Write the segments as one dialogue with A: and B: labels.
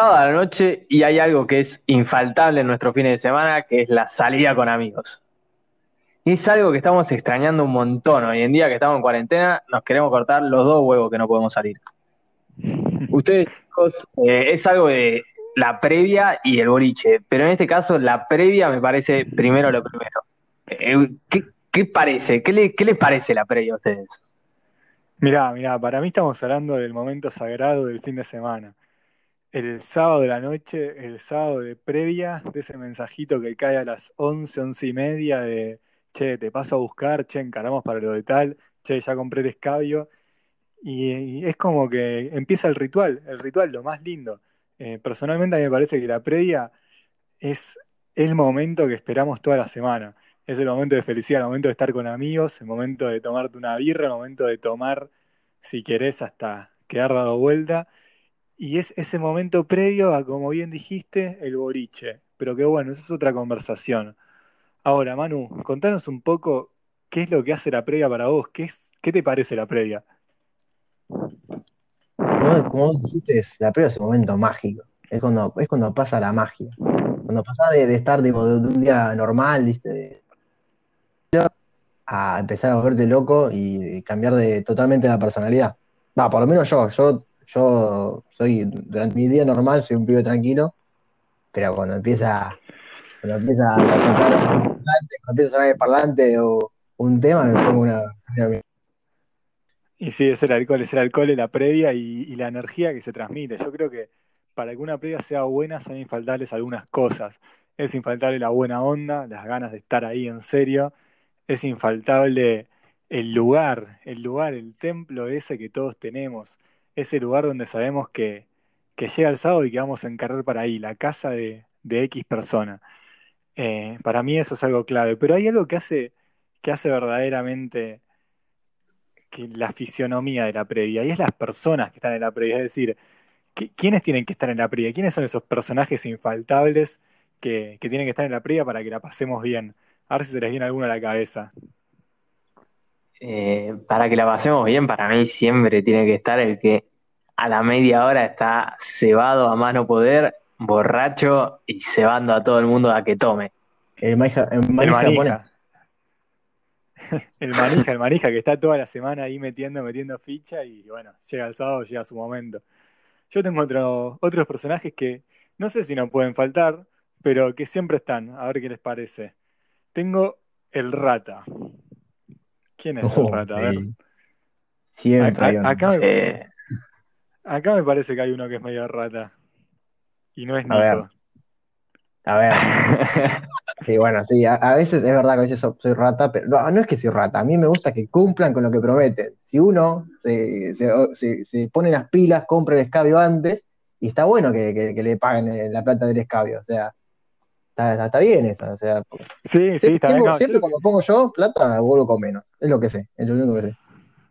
A: sábado a la noche y hay algo que es infaltable en nuestro fin de semana, que es la salida con amigos. Y es algo que estamos extrañando un montón. Hoy en día que estamos en cuarentena, nos queremos cortar los dos huevos que no podemos salir. Ustedes, chicos, eh, es algo de la previa y el boliche, pero en este caso la previa me parece primero lo primero. Eh, ¿qué, parece? ¿Qué, le, ¿Qué les parece la previa a ustedes?
B: Mirá, mirá, para mí estamos hablando del momento sagrado del fin de semana. El sábado de la noche, el sábado de previa, de ese mensajito que cae a las once, once y media de che, te paso a buscar, che, encaramos para lo de tal, che, ya compré el escabio. Y, es como que empieza el ritual, el ritual, lo más lindo. Eh, personalmente a mí me parece que la previa es el momento que esperamos toda la semana. Es el momento de felicidad, el momento de estar con amigos, el momento de tomarte una birra, el momento de tomar, si querés, hasta quedar dado vuelta. Y es ese momento previo a, como bien dijiste, el boliche. Pero que bueno, eso es otra conversación. Ahora, Manu, contanos un poco qué es lo que hace la previa para vos, qué, es, qué te parece la previa.
C: Como, vos dijiste, la previa es un momento mágico, es cuando, es cuando pasa la magia, cuando pasa de, estar de, un día normal, ¿viste? a empezar a volverte loco y cambiar de totalmente la personalidad. Va, por lo menos yo, yo, yo soy, durante mi día normal soy un pibe tranquilo, pero cuando empieza cuando empieza a tocar a sonar el parlante o un tema, me pongo una.
B: Y sí, es el alcohol, es el alcohol, la previa y, la energía que se transmite. Yo creo que para que una previa sea buena son infaltables algunas cosas. Es infaltable la buena onda, las ganas de estar ahí en serio. Es infaltable el lugar, el lugar, el templo ese que todos tenemos. Ese lugar donde sabemos que, que llega el sábado y que vamos a encargar para ahí, la casa de, de X persona. Eh, para mí eso es algo clave. Pero hay algo que hace, que hace verdaderamente que la fisionomía de la previa, y es las personas que están en la previa. Es decir, ¿quiénes tienen que estar en la previa? ¿Quiénes son esos personajes infaltables que, tienen que estar en la previa para que la pasemos bien? A ver si se les viene alguno a la cabeza.
A: Eh, para que la pasemos bien, para mí siempre tiene que estar el que a la media hora está cebado a mano poder borracho y cebando a todo el mundo a que tome.
C: El, manija, el, manija.
B: el manija, el manija que está toda la semana ahí metiendo, metiendo ficha y bueno, llega el sábado, llega su momento. Yo tengo otro, otros personajes que no sé si no pueden faltar, pero que siempre están, a ver qué les parece. Tengo el rata. ¿Quién es el oh, rata? A ver.
C: Siempre.
B: acá, acá me parece que hay uno que es medio rata. Y no es Nico.
C: A ver. A ver. sí, bueno, sí, a, veces es verdad que a veces soy, rata, pero no, no, es que soy rata, a mí me gusta que cumplan con lo que prometen. Si uno se, se, pone las pilas, compra el escabio antes, y está bueno que, le paguen la plata del escabio, o sea, está, está, bien eso, o sea.
B: Sí, sí, está
C: bien. siempre cuando pongo yo plata, vuelvo con menos, es lo que sé, es lo único que sé.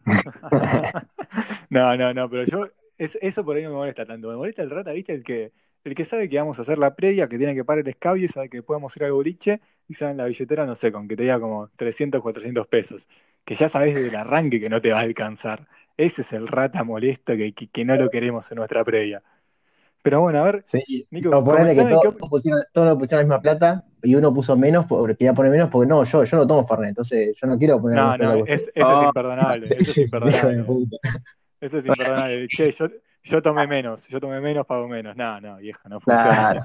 B: no, no, no, pero yo, eso por ahí no me molesta tanto, me molesta el rata, ¿viste? El que el que sabe que vamos a hacer la previa, que tiene que parar el escabio y sabe que podemos ir al boliche y sabe en la billetera, no sé, con que te diga como 300, 400 pesos. Que ya sabes desde el arranque que no te va a alcanzar. Ese es el rata molesto que, que, no lo queremos en nuestra previa. Pero bueno, a ver.
C: Sí, Nico, o ponerle que todos, pusieron, todos pusieron la misma plata y uno puso menos, porque quería poner menos porque no, yo, yo no tomo Fernet, entonces yo no quiero poner
B: No, no, es, eso es ah, imperdonable. Eso es imperdonable. Eso es imperdonable. Che, yo, yo tomé menos, yo tomé menos, pago menos. No, no, vieja, no funciona.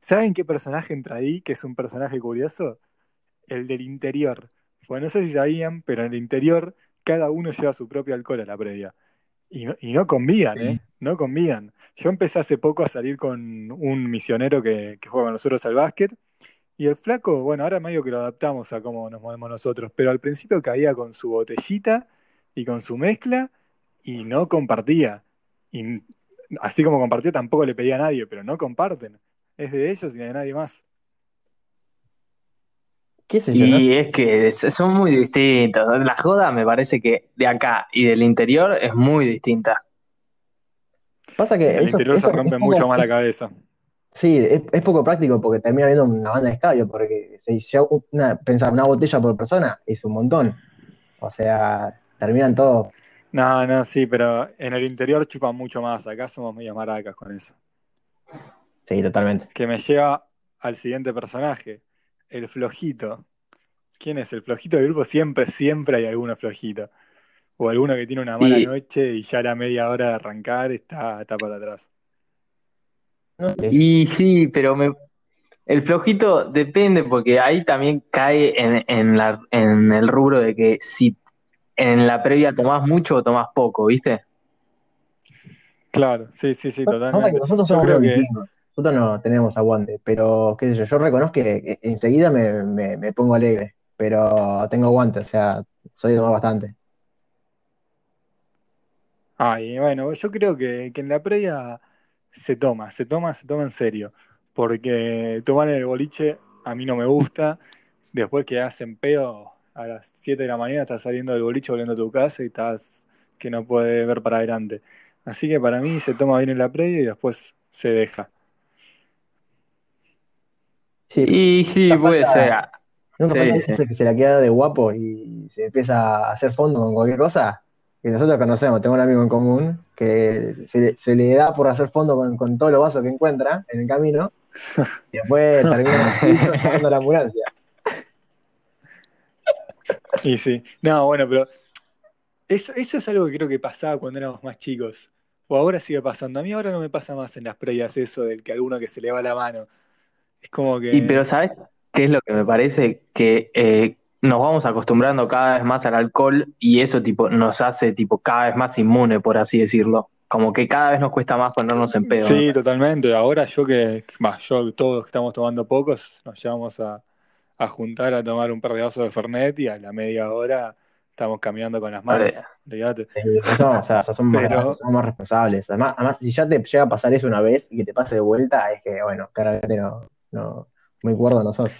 B: ¿Saben qué personaje entra ahí, que es un personaje curioso? El del interior. Bueno, no sé si sabían, pero en el interior cada uno lleva su propio alcohol a la previa. Y no, y no convían, ¿eh? No convían. Yo empecé hace poco a salir con un misionero que, que juega con nosotros al básquet. Y el flaco, bueno, ahora medio que lo adaptamos a cómo nos movemos nosotros, pero al principio caía con su botellita y con su mezcla y no compartía. Y así como compartió, tampoco le pedía a nadie, pero no comparten. Es de ellos y de nadie más.
A: ¿Qué sé yo? Y es que son muy distintos. La joda me parece que de acá y del interior es muy distinta.
C: Pasa que.
B: el interior se rompe mucho más la cabeza.
C: Sí, es, poco práctico porque termina viendo una banda de escabio, porque si una, pensar una botella por persona es un montón. O sea, terminan todos
B: no, no, sí, pero en el interior chupan mucho más. Acá somos medio maracas con eso.
C: Sí, totalmente.
B: Que me lleva al siguiente personaje, el flojito. ¿Quién es el flojito del grupo? Siempre, siempre hay alguno flojito. O alguno que tiene una mala noche y ya a la media hora de arrancar está, está para atrás.
A: Y sí, pero me, el flojito depende porque ahí también cae en, en la, en el rubro de que si en la previa tomás mucho o tomás poco, ¿viste?
B: Claro, sí, sí, sí, totalmente.
C: nosotros
B: Yo
C: somos
B: creo que.
C: Nosotros no tenemos aguante, pero qué sé yo, yo reconozco que enseguida me, me, me pongo alegre, pero tengo aguante, o sea, soy de tomar bastante.
B: ay, bueno, yo creo que, que en la previa se toma, se toma, se toma en serio. Porque tomar en el boliche a mí no me gusta. Después que hacen pedo a las 7 de la mañana, estás saliendo del boliche, volviendo a tu casa y estás que no puedes ver para adelante. Así que para mí se toma bien en la previa y después se deja.
C: Sí,
A: Y sí, puede ser.
C: nunca
A: Sí,
C: falta
A: sí.
C: ese que se la queda de guapo y se empieza a hacer fondo con cualquier cosa. Que nosotros conocemos, tengo un amigo en común que se, le- se le da por hacer fondo con, con todos los vasos que encuentra en el camino y después termina en el piso la ambulancia.
B: Y sí. No, bueno, pero eso, eso es algo que creo que pasaba cuando éramos más chicos. O ahora sigue pasando. A mí ahora no me pasa más en las previas eso del que alguno que se le va la mano. Es como
A: Y pero
B: que...
A: ¿sabes qué es lo que me parece? Que eh, nos vamos acostumbrando cada vez más al alcohol y eso tipo nos hace tipo cada vez más inmune, por así decirlo. Como que cada vez nos cuesta más ponernos en pedo, ¿no?
B: Sí, totalmente. Ahora yo que, va, yo todos que estamos tomando pocos, nos llevamos a, a juntar a tomar un par de vasos de Fernet y a la media hora estamos caminando con las manos.
A: Vale.
B: Olvídate.
C: Sí, eso, o sea, somos más
B: Pero-
C: grandes, somos más responsables. Además, además, si ya te llega a pasar eso una vez y que te pase de vuelta, es que, bueno, claramente no, no, muy cuerdo no sos.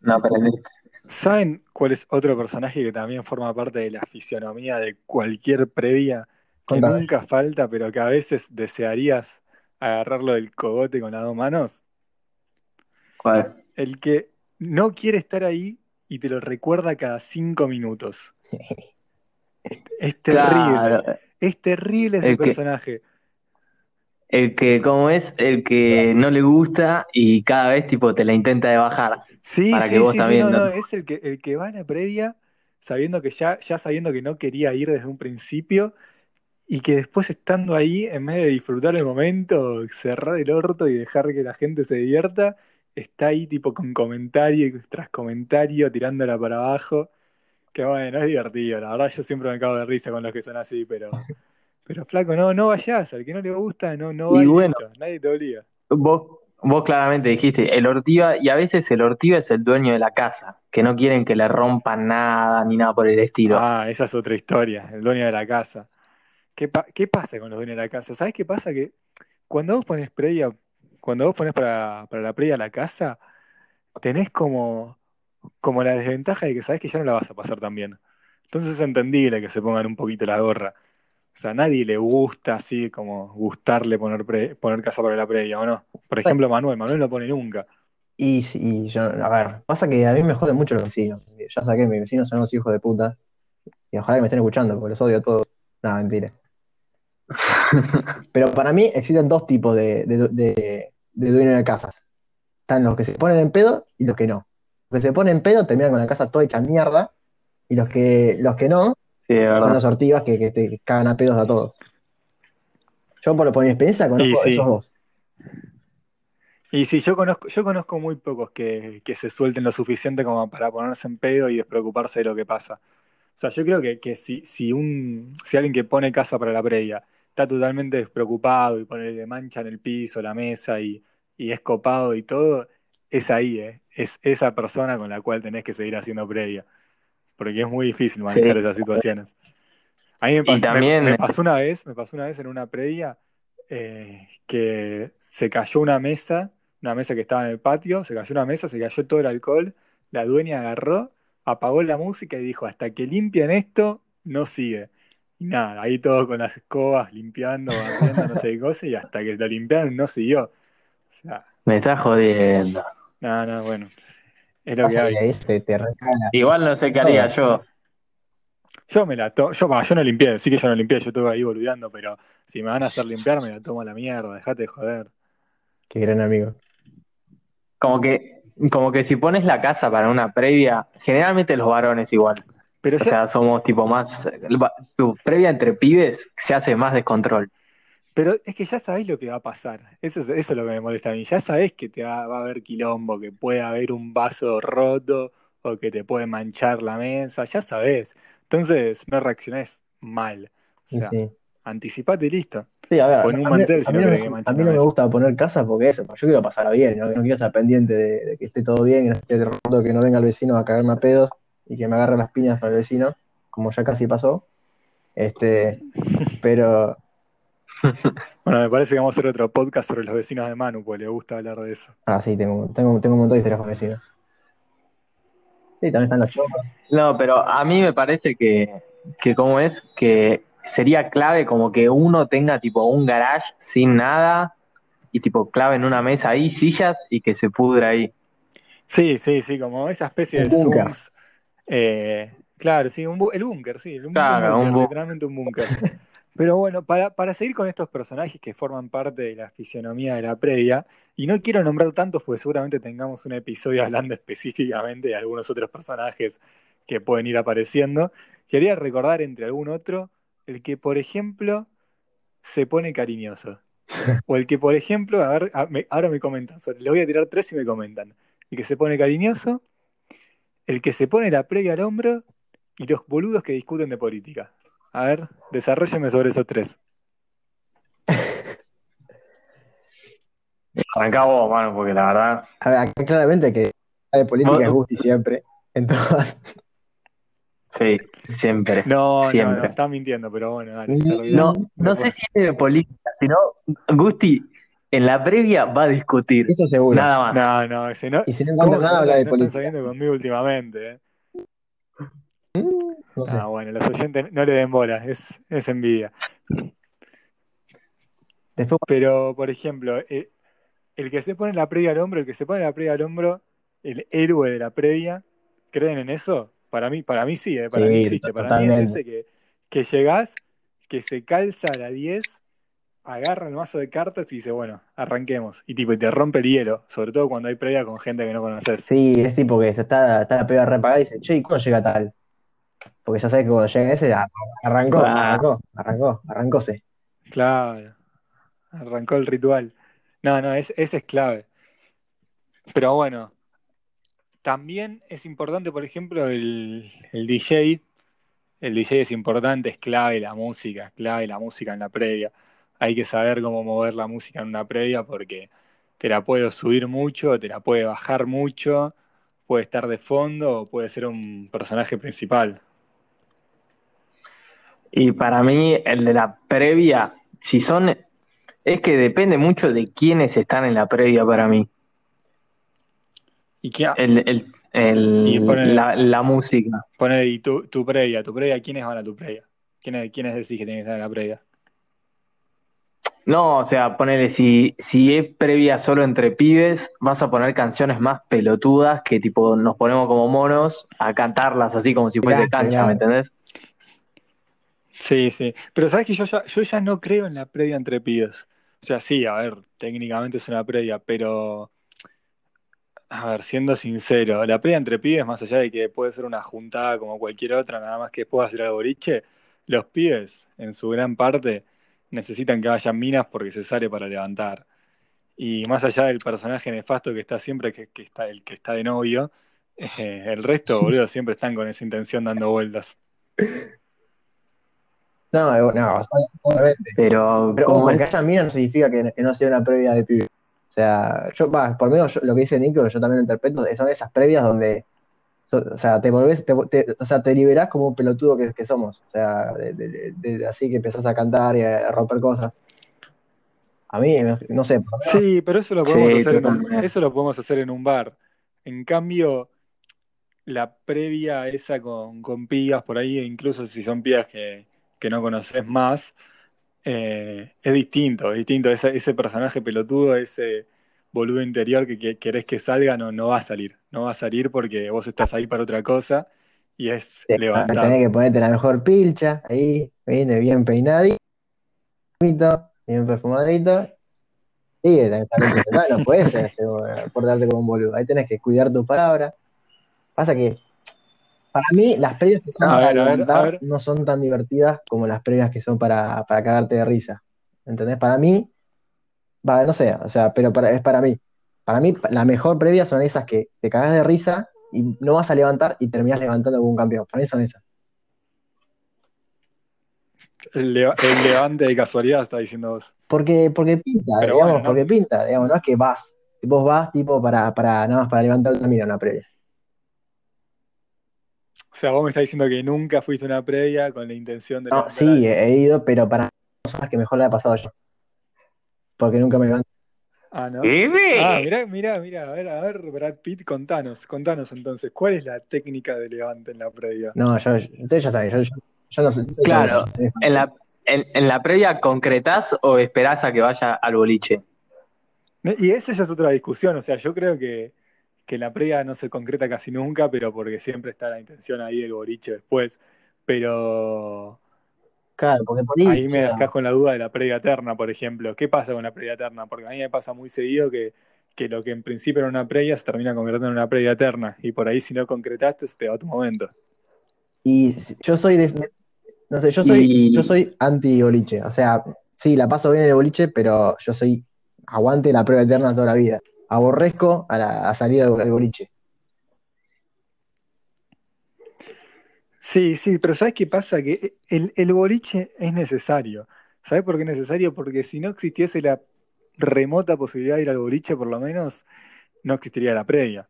A: No aprendiste.
B: ¿Saben cuál es otro personaje que también forma parte de la fisionomía de cualquier previa? Que
C: Contame.
B: nunca falta, pero que a veces desearías agarrarlo del cogote con las dos manos.
A: ¿Cuál?
B: El que no quiere estar ahí y te lo recuerda cada cinco minutos. Es terrible.
A: Claro,
B: Es terrible ese
A: El que-
B: personaje.
A: el que como es el que no le gusta y cada vez tipo te la intenta de bajar.
B: Sí,
A: para
B: sí,
A: que vos
B: sí, sí,
A: también,
B: no,
A: ¿no?
B: no, es el que, el que va a la previa sabiendo que ya, ya sabiendo que no quería ir desde un principio y que después estando ahí, en vez de disfrutar el momento, cerrar el orto y dejar que la gente se divierta, está ahí tipo con comentario tras comentario, tirándola para abajo. Que bueno, es divertido, la verdad yo siempre me cago de risa con los que son así, pero, pero flaco, no, no vayas, al que no le gusta, no, no
A: Y
B: va y
A: bueno.
B: nadie te obliga.
A: Vos, vos claramente dijiste, el Ortiva, y a veces el Ortiva es el dueño de la casa, que no quieren que le rompan nada ni nada por el estilo.
B: Ah, esa es otra historia, el dueño de la casa. ¿Qué, pa- qué pasa con los dueños de la casa? ¿Sabes qué pasa? Que cuando vos pones previa, cuando vos pones para, para la previa a la casa, tenés como, como la desventaja de que sabés que ya no la vas a pasar tan bien. Entonces es entendible que se pongan un poquito la gorra. O sea, a nadie le gusta así como gustarle poner, pre- poner casa para la previa, ¿o no? Por ejemplo, Manuel, Manuel no pone nunca.
C: Y, y yo, a ver, pasa que a mí me joden mucho los vecinos. Ya saqué, mis vecinos son unos hijos de puta. Y ojalá que me estén escuchando, porque los odio a todos. No, mentira. Pero para mí existen dos tipos de, de, de, de dueños de casas. Están los que se ponen en pedo y los que no. Los que se ponen en pedo terminan con la casa toda hecha mierda. Y los que, los que no
A: Sí,
C: son los ortivas que, que te cagan a pedos a todos. Yo por, por mi experiencia conozco
B: Y sí.
C: esos dos.
B: Y sí, yo conozco, yo conozco muy pocos que, que se suelten lo suficiente como para ponerse en pedo y despreocuparse de lo que pasa. O sea, yo creo que, que si, si un, si alguien que pone casa para la previa está totalmente despreocupado y pone de mancha en el piso, la mesa y, y es copado y todo, es ahí, ¿eh? Es esa persona con la cual tenés que seguir haciendo previa. Porque es muy difícil manejar
A: Sí.
B: esas situaciones. A mí me pasó, me-
A: también-
B: me pasó una vez, me pasó una vez en una previa eh, que se cayó una mesa, una mesa que estaba en el patio, se cayó una mesa, se cayó todo el alcohol, la dueña agarró, apagó la música y dijo, hasta que limpian esto, no sigue. Y nada, ahí todos con las escobas limpiando, barriendo, no sé qué cosa, y hasta que lo limpiaron no siguió. O sea,
A: Me estás jodiendo.
B: nada, nada, bueno, es lo que
C: Pasa
B: hay.
C: que ahí te
A: Igual no sé qué haría yo.
B: Yo me la to yo, va, yo no limpié, sí que yo no limpié, yo estuve ahí boludeando, pero si me van a hacer limpiar, me la tomo a la mierda, dejate de joder.
C: Qué gran amigo.
A: Como que, como que si pones la casa para una previa, generalmente los varones igual.
B: Pero
A: O
B: ya-
A: sea, somos tipo más. Tu previa entre pibes se hace más descontrol.
B: Pero es que ya sabés lo que va a pasar. Eso es, eso es lo que me molesta a mí. Ya sabés que te va, va a haber quilombo, que puede haber un vaso roto o que te puede manchar la mesa. Ya sabés. Entonces no reaccionés mal. O sea,
C: sí.
B: anticipate y listo.
C: Sí, a ver,
B: un
C: a mí,
B: mantel,
C: a
B: si
C: mí
B: no
C: me, a mí no me gusta poner casa porque eso, yo quiero pasarla bien, no, no quiero estar pendiente de, de que esté todo bien, que no esté roto, que no venga el vecino a cagarme a pedos y que me agarre las piñas para el vecino, como ya casi pasó. Este, pero
B: Bueno, me parece que vamos a hacer otro podcast sobre los vecinos de Manu, porque le gusta hablar de eso.
C: Ah, sí, tengo, tengo, tengo un montón de historias con vecinos. Sí, también están los chocos.
A: No, pero a mí me parece que, que como es, que sería clave como que uno tenga tipo un garage sin nada y tipo clave en una mesa ahí, sillas y que se pudra ahí.
B: Sí, sí, sí, como esa especie de. Zooms. Eh, claro, sí, un el búnker, sí, un,
A: Claro,
B: un literalmente un búnker. Pero bueno, para, para seguir con estos personajes que forman parte de la fisionomía de la previa, y no quiero nombrar tantos porque seguramente tengamos un episodio hablando específicamente de algunos otros personajes que pueden ir apareciendo, quería recordar entre algún otro el que, por ejemplo, se pone cariñoso. O el que, por ejemplo, a ver, a- me- ahora me comentan, le voy a tirar tres y me comentan. El que se pone cariñoso, el que se pone la previa al hombro y los boludos que discuten de política. A ver, desarrolleme sobre esos tres.
A: Arrancá vos, mano, porque la verdad.
C: A ver, acá claramente que de política
A: Vos-
C: es Gusti siempre. En todas.
A: Sí, siempre.
B: No, no,
A: Siempre.
B: no, está mintiendo, pero bueno, dale.
A: No, no sé si es de política, sino Gusti en la previa va a discutir.
C: Eso seguro.
A: Nada más.
B: No, no, ese no.
C: Y si no
B: ¿Cómo
C: encuentra
B: se
C: nada, habla de
B: no
C: política.
B: saliendo conmigo últimamente, eh?
C: No sé.
B: Ah, bueno, los oyentes no le den bola, es, es envidia.
C: Después,
B: Pero, por ejemplo, eh, el que se pone la previa al hombro, el que se pone la previa al hombro, el héroe de la previa, ¿creen en eso? Para mí, para mí sí, eh, para
C: Sí,
B: mí existe. Para mí es ese que, que llegás, que se calza a la 10, agarra el mazo de cartas y dice, bueno, arranquemos. Y tipo, y te rompe el hielo, sobre todo cuando hay previa con gente que no conoces.
C: sí, es tipo que se está, está la pega repagada y dice, che, ¿y cuándo llega tal? Porque ya sabes que cuando llega ese, ah, arrancó,
A: Ah.
C: arrancó, arrancó, arrancóse.
B: Claro, arrancó el ritual. No, no, es- ese es clave. Pero bueno, también es importante, por ejemplo, el, el DJ. El DJ es importante, es clave la música, es clave la música en la previa. Hay que saber cómo mover la música en una previa porque te la puede subir mucho, te la puede bajar mucho, puede estar de fondo o puede ser un personaje principal.
A: Y para mí, el de la previa, si son. Es que depende mucho de quiénes están en la previa para mí.
B: ¿Y qué,
A: El, el, el-
B: Y ponele-
A: la, la música.
B: Pone ahí tu, tu previa, tu previa, ¿quiénes van a tu previa? ¿Quiénes, quiénes decís que tienen que estar en la previa?
A: No, o sea, ponele, si, si es previa solo entre pibes, vas a poner canciones más pelotudas que tipo nos ponemos como monos a cantarlas así como si fuese cancha,
C: claro.
A: ¿me entendés?
B: Sí, sí. Pero sabes que yo ya, yo ya no creo en la previa entre pibes. O sea, sí, a ver, técnicamente es una previa, pero a ver, siendo sincero, la previa entre pibes, más allá de que puede ser una juntada como cualquier otra, nada más que pueda hacer al boliche, los pibes, en su gran parte, necesitan que vayan minas porque se sale para levantar. Y más allá del personaje nefasto que está siempre, que, que está el que está de novio, eh, el resto, boludo, siempre están con esa intención dando vueltas.
C: No, no, obviamente.
A: Pero,
C: Pero
A: ¿cómo
C: ojo,
A: es?
C: que haya mina no significa que, que no sea una previa de pibe. O sea, yo, va, por lo menos yo- lo que dice Nico, yo también lo interpreto, son esas previas donde, so- o sea, te volvés, te, te- o sea, te liberás como un pelotudo que, que somos. O sea, de- de- de- de- así que empezás a cantar y a romper cosas. A mí, no sé,
B: Sí, pero eso lo podemos
A: Sí,
B: hacer en un, eso lo podemos hacer en un bar. En cambio, la previa esa con, con pibas por ahí, incluso si son pibas que, que no conoces más, eh, es distinto, es distinto. Ese, ese personaje pelotudo, ese boludo interior que, que querés que salga, no, no va a salir. No va a salir porque vos estás ahí para otra cosa y es
C: te-
B: levantar.
C: tenés que ponerte la mejor pilcha, ahí, viene bien peinadito, bien perfumadito, Sí, también no puedes ser, portarte como un boludo. Ahí tenés que cuidar tus palabras. Pasa que para mí las previas que son para levantar no son tan divertidas como las previas que son para, para cagarte de risa. ¿Entendés? Para mí, va, no sé, o sea, pero para, es para mí. Para mí, la mejor previa son esas que te cagas de risa y no vas a levantar y terminas levantando como un campeón. Para mí son esas.
B: El, levante de casualidad está diciendo vos.
C: Porque, porque pinta, digamos, porque pinta, digamos, no es que vas, vos vas tipo para, para nada más para levantar una mira una previa.
B: O sea, vos me estás diciendo que nunca fuiste a una previa con la intención de...
C: No, sí, he ido, pero para cosas que mejor la he pasado yo. Porque nunca me levanto.
B: Ah, ¿no? Ah, mirá, mirá, mirá, a ver, a ver, Brad Pitt, contanos, contanos entonces, ¿cuál es la técnica de levante en la previa?
C: No, yo, ustedes ya saben, yo, yo, no sé.
A: Claro, en la, en, en, la previa concretás o esperás a que vaya al boliche.
B: Y esa ya es otra discusión, o sea, yo creo que, que la previa no se concreta casi nunca, pero porque siempre está la intención ahí del boliche después. Pero.
C: Claro, porque por
B: ahí, me dejas con la duda de la previa eterna, por ejemplo. ¿Qué pasa con la previa eterna? Porque a mí me pasa muy seguido que, que lo que en principio era una previa se termina convirtiendo en una previa eterna. Y por ahí, si no concretaste, se te va tu momento.
C: Y yo soy de, no sé, yo soy, yo soy anti boliche. O sea, sí, la paso bien en el boliche, pero yo soy aguante la prueba eterna toda la vida aborrezco a, salir al, boliche.
B: Sí, sí, pero ¿sabes qué pasa? Que el, boliche es necesario. ¿Sabes por qué es necesario? Porque si no existiese la remota posibilidad de ir al boliche, por lo menos, no existiría la previa.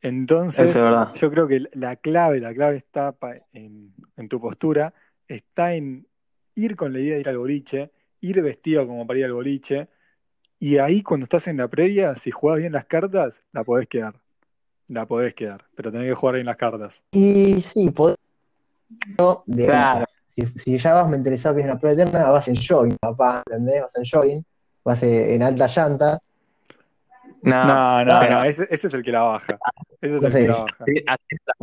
B: Entonces, yo creo que la clave, la clave está en, en, tu postura, está en ir con la idea de ir al boliche, ir vestido como para ir al boliche, y ahí cuando estás en la previa, si juegas bien las cartas, la podés quedar. La podés quedar, pero tenés que jugar bien las cartas.
C: Y sí, podés. Claro. Si, ya vas mentalizado que es una prueba eterna, vas en jogging, papá, ¿entendés? Vas en jogging, vas en altas llantas.
B: No, no, no, Ese, es el que la baja. Ese es el que la baja.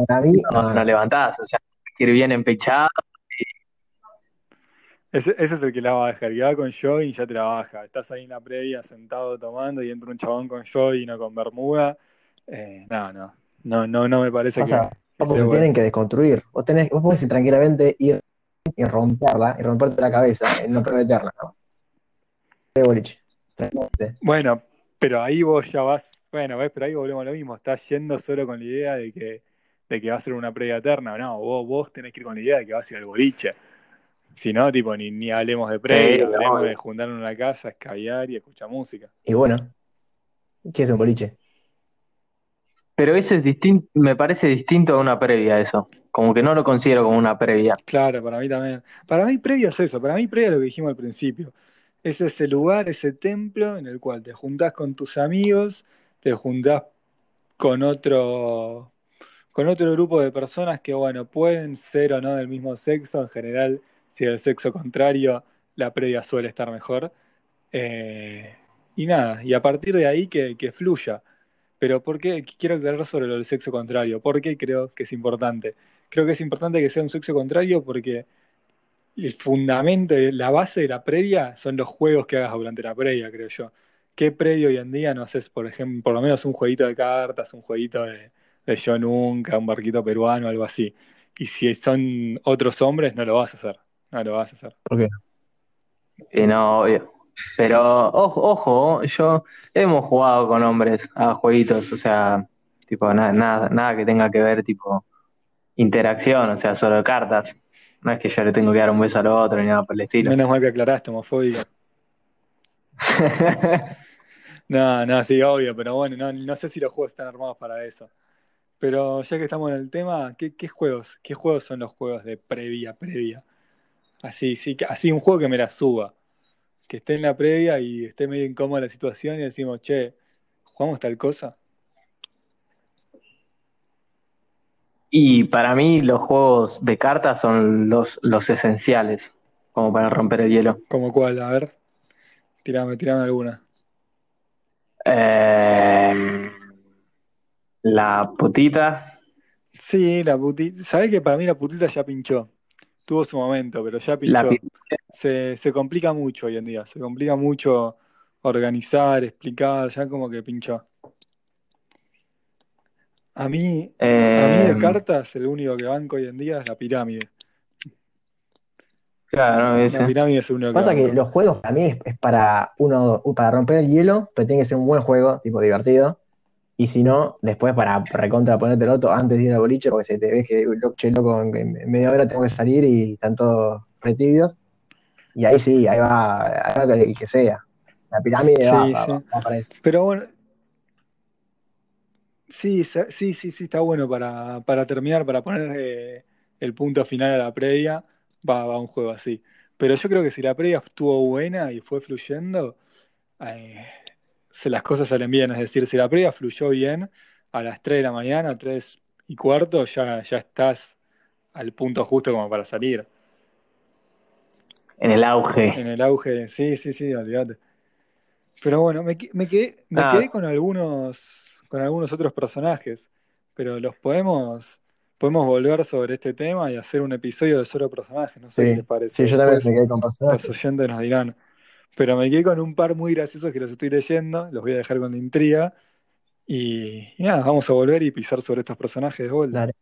A: Para mí, no, no levantás, o sea, ir bien empechado
B: ese, ese, es el que la baja, el que va con jogging ya te la baja. Estás ahí en la previa sentado tomando y entra un chabón con jogging o con bermuda. Eh, no, no, no, no, no me parece que.
C: Vos se tienen que desconstruir. Vos, tenés, vos podés tranquilamente ir y romperla y romperte la cabeza en una prueba eterna.
B: Bueno, pero ahí vos ya vas. Bueno, ves, pero ahí volvemos a lo mismo. Estás yendo solo con la idea de que, de que va a ser una previa eterna. No, vos, vos tenés que ir con la idea de que vas a ir al boliche. Si no, tipo, ni, ni hablemos de previa, hablemos de juntarnos en la casa, escabiar y escuchar música.
C: Y bueno, ¿qué es un boliche?
A: Pero eso es distinto, me parece distinto a una previa eso. Como que no lo considero como una previa.
B: Claro, para mí también. Para mí previa es eso, para mí previa es lo que dijimos al principio. Es ese lugar, ese templo en el cual te juntás con tus amigos, te juntás con otro, con otro grupo de personas que, bueno, pueden ser o no del mismo sexo, en general si el sexo contrario, la previa suele estar mejor. Eh, y nada, y a partir de ahí que, fluya. Pero ¿por qué? Quiero aclarar sobre lo del sexo contrario. ¿Por qué creo que es importante? Creo que es importante que sea un sexo contrario porque el fundamento, la base de la previa son los juegos que hagas durante la previa, creo yo. ¿Qué previo hoy en día no haces, por ejemplo, por lo menos un jueguito de cartas, un jueguito de, de yo nunca, un barquito peruano, algo así? Y si son otros hombres, no lo vas a hacer. Ah, lo vas a hacer.
C: ¿Por qué?
A: Y no, obvio. Pero ojo, ojo, yo hemos jugado con hombres a jueguitos, o sea, tipo nada, nada, nada que tenga que ver tipo interacción, o sea, solo cartas. No es que yo le tengo que dar un beso al otro ni nada por el estilo.
B: Menos mal que aclaraste, homofóbico. no, no, sí, obvio, pero bueno, no, no sé si los juegos están armados para eso. Pero ya que estamos en el tema, ¿qué, qué juegos? ¿Qué juegos son los juegos de previa, previa? Así, sí, así un juego que me la suba. Que esté en la previa y esté medio incómoda la situación y decimos, che, ¿jugamos tal cosa?
A: Y para mí los juegos de cartas son los, los esenciales, como para romper el hielo.
B: ¿Como cuál? A ver, tirame, tirame alguna.
A: Eh, la putita.
B: Sí, la putita. ¿Sabes que para mí la putita ya pinchó? tuvo su momento, pero ya pinchó. Se, se complica mucho hoy en día, se complica mucho organizar, explicar, ya como que pinchó. A mí, a mí de
A: Eh,
B: cartas, el único que banco hoy en día es la pirámide.
A: claro,
B: La
A: ese.
B: pirámide es el único que
C: Pasa que
B: banco.
C: los juegos para mí es, es para uno, para romper el hielo, pero tiene que ser un buen juego, tipo divertido. Y si no, después para recontra ponerte el otro antes de ir al boliche, porque se te ve que lo- che, loco, en, en media hora tengo que salir y están todos retibios. Y ahí sí, ahí va, ahí va el que sea. La pirámide va,
B: Sí,
C: va-
B: sí.
C: va- va para eso.
B: Pero bueno, sí, sí, sí, sí, está bueno para, para terminar, para poner eh, el punto final a la previa, va, va un juego así. Pero yo creo que si la previa estuvo buena y fue fluyendo, eh, se- las cosas salen bien. Es decir, si la previa fluyó bien, a las 3 de la mañana, 3 y cuarto, ya, ya estás al punto justo como para salir.
A: En el auge.
B: En el auge, sí, sí, sí, olvídate. Pero bueno, me, me quedé, me
A: Nada.
B: quedé con algunos, con algunos otros personajes, pero los podemos, podemos volver sobre este tema y hacer un episodio de solo personajes, no sé qué
C: Sí,
B: les parece.
C: sí, yo también
B: Después
C: me quedé con
B: los
C: personajes.
B: oyentes nos dirán. Pero me quedé con un par muy graciosos que los estoy leyendo, los voy a dejar con la intriga. Y, y nada, vamos a volver y pisar sobre estos personajes de vuelta.
C: Dale.